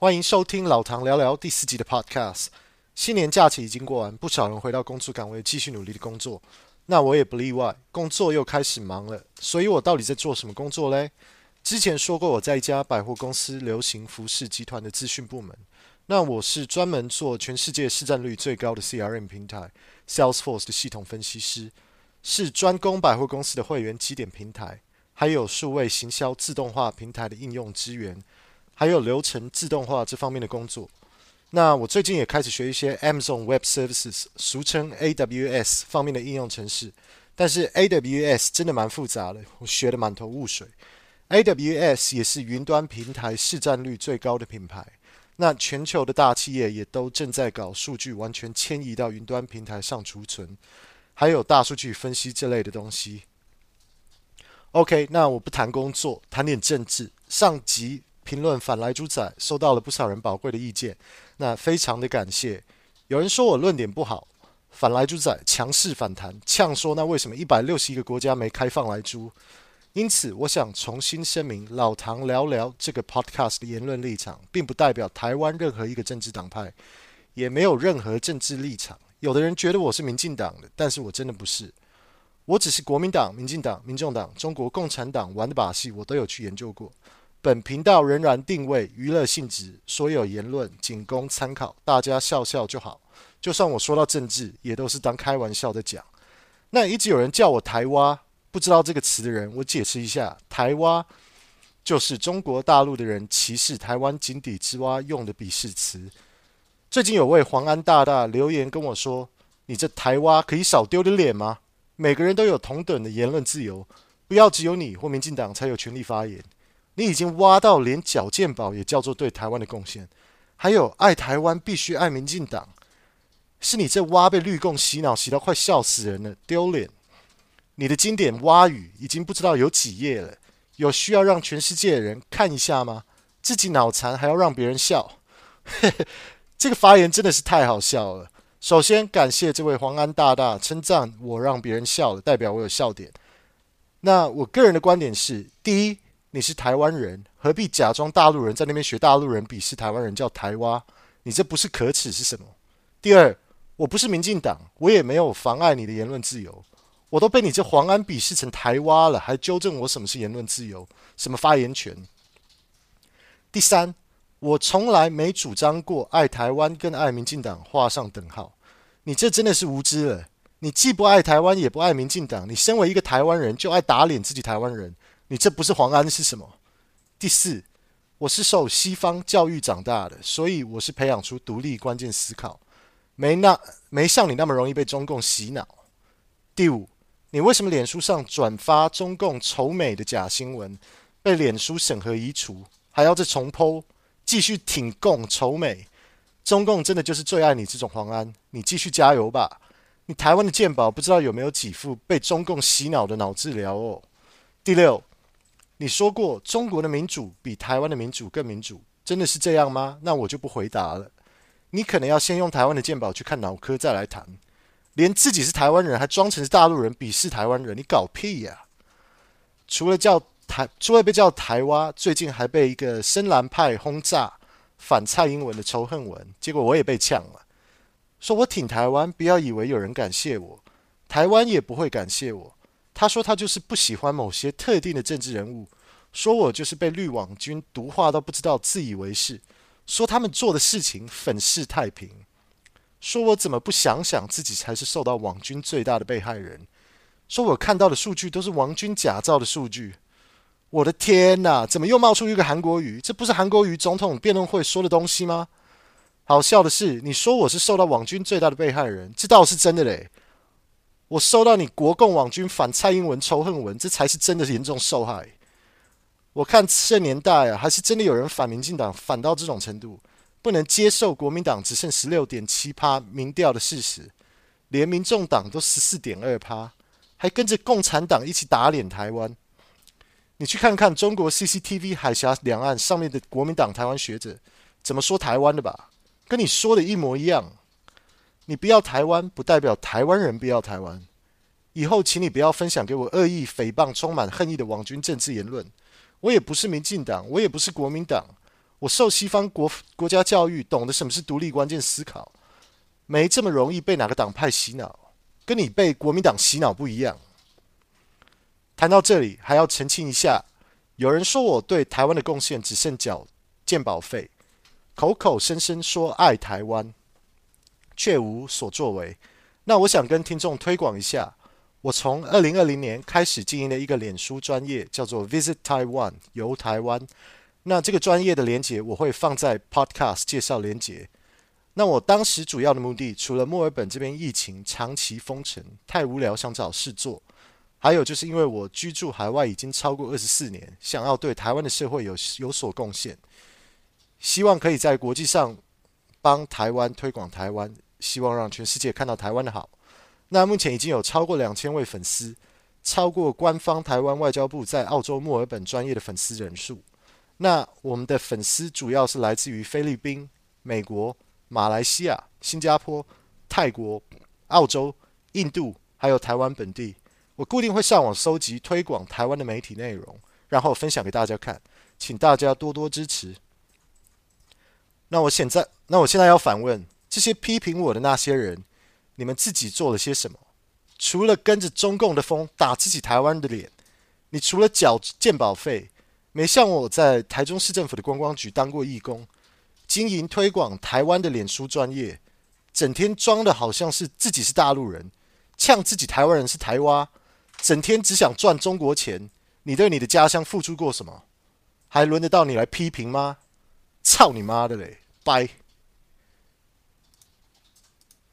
欢迎收听老唐聊聊第四集的 Podcast。新年假期已经过完，不少人回到工作岗位继续努力的工作，那我也不例外，工作又开始忙了。所以我到底在做什么工作嘞？之前说过我在一家百货公司流行服饰集团的资讯部门，那我是专门做全世界市占率最高的 CRM 平台 Salesforce 的系统分析师，是专攻百货公司的会员积点平台，还有数位行销自动化平台的应用支援。还有流程自动化这方面的工作。那我最近也开始学一些 Amazon Web Services，俗称 AWS 方面的应用程式。但是 AWS 真的蛮复杂的，我学得满头雾水。AWS 也是云端平台市占率最高的品牌。那全球的大企业也都正在搞数据完全迁移到云端平台上储存，还有大数据分析这类的东西。OK，那我不谈工作，谈点政治。上集。评论反莱猪仔收到了不少人宝贵的意见，那非常的感谢。有人说我论点不好，反莱猪仔强势反弹，呛说那为什么一百六十一个国家没开放莱猪？因此，我想重新声明，老唐聊聊这个 podcast 的言论立场，并不代表台湾任何一个政治党派，也没有任何政治立场。有的人觉得我是民进党的，但是我真的不是，我只是国民党、民进党、民众党、中国共产党玩的把戏，我都有去研究过。本频道仍然定位娱乐性质，所有言论仅供参考，大家笑笑就好。就算我说到政治，也都是当开玩笑的讲。那一直有人叫我台蛙，不知道这个词的人，我解释一下，台蛙就是中国大陆的人歧视台湾井底之蛙用的鄙视词。最近有位黄安大大留言跟我说：“你这台蛙可以少丢点脸吗？每个人都有同等的言论自由，不要只有你或民进党才有权利发言。”你已经挖到连缴健保也叫做对台湾的贡献，还有爱台湾必须爱民进党，是你这挖被绿共洗脑洗到快笑死人了，丢脸！你的经典蛙语已经不知道有几页了，有需要让全世界的人看一下吗？自己脑残还要让别人笑，这个发言真的是太好笑了。首先感谢这位黄安大大称赞我让别人笑了，代表我有笑点。那我个人的观点是，第一。你是台湾人，何必假装大陆人，在那边学大陆人鄙视台湾人叫台湾？你这不是可耻是什么？第二，我不是民进党，我也没有妨碍你的言论自由，我都被你这黄安鄙视成台湾了，还纠正我什么是言论自由，什么发言权？第三，我从来没主张过爱台湾跟爱民进党画上等号，你这真的是无知了。你既不爱台湾，也不爱民进党，你身为一个台湾人，就爱打脸自己台湾人。你这不是黄安是什么？第四，我是受西方教育长大的，所以我是培养出独立关键思考，没那没像你那么容易被中共洗脑。第五，你为什么脸书上转发中共仇美的假新闻，被脸书审核移除，还要再重剖继续挺共仇美？中共真的就是最爱你这种黄安，你继续加油吧！你台湾的健保不知道有没有几副被中共洗脑的脑治疗哦。第六。你说过中国的民主比台湾的民主更民主，真的是这样吗？那我就不回答了。你可能要先用台湾的鉴宝去看脑科，再来谈。连自己是台湾人还装成是大陆人，鄙视台湾人，你搞屁呀！除了叫台，除了被叫台湾，最近还被一个深蓝派轰炸反蔡英文的仇恨文，结果我也被呛了，说我挺台湾，不要以为有人感谢我，台湾也不会感谢我。他说他就是不喜欢某些特定的政治人物，说我就是被绿网军毒化到不知道自以为是，说他们做的事情粉饰太平，说我怎么不想想自己才是受到网军最大的被害人，说我看到的数据都是网军假造的数据，我的天哪，怎么又冒出一个韩国瑜？这不是韩国瑜总统辩论会说的东西吗？好笑的是，你说我是受到网军最大的被害人，这倒是真的嘞。我收到你国共网军反蔡英文仇恨文，这才是真的严重受害。我看这年代啊，还是真的有人反民进党反到这种程度，不能接受国民党只剩十六点七趴民调的事实，连民众党都十四点二趴，还跟着共产党一起打脸台湾。你去看看中国 CCTV 海峡两岸上面的国民党台湾学者怎么说台湾的吧，跟你说的一模一样。你不要台湾，不代表台湾人不要台湾。以后，请你不要分享给我恶意诽谤、充满恨意的网军政治言论。我也不是民进党，我也不是国民党，我受西方国国家教育，懂得什么是独立关键思考，没这么容易被哪个党派洗脑，跟你被国民党洗脑不一样。谈到这里，还要澄清一下，有人说我对台湾的贡献只剩缴健保费，口口声声说爱台湾，却无所作为。那我想跟听众推广一下。我从二零二零年开始经营的一个脸书专业，叫做 Visit Taiwan 游台湾。那这个专业的连接我会放在 Podcast 介绍连接。那我当时主要的目的，除了墨尔本这边疫情长期封城，太无聊想找事做，还有就是因为我居住海外已经超过二十四年，想要对台湾的社会有有所贡献，希望可以在国际上帮台湾推广台湾，希望让全世界看到台湾的好。那目前已经有超过两千位粉丝，超过官方台湾外交部在澳洲墨尔本专业的粉丝人数。那我们的粉丝主要是来自于菲律宾、美国、马来西亚、新加坡、泰国、澳洲、印度，还有台湾本地。我固定会上网搜集推广台湾的媒体内容，然后分享给大家看，请大家多多支持。那我现在，那我现在要反问这些批评我的那些人。你们自己做了些什么？除了跟着中共的风打自己台湾的脸，你除了缴鉴保费，没像我在台中市政府的观光局当过义工，经营推广台湾的脸书专业，整天装的好像是自己是大陆人，呛自己台湾人是台蛙，整天只想赚中国钱。你对你的家乡付出过什么？还轮得到你来批评吗？操你妈的嘞！拜。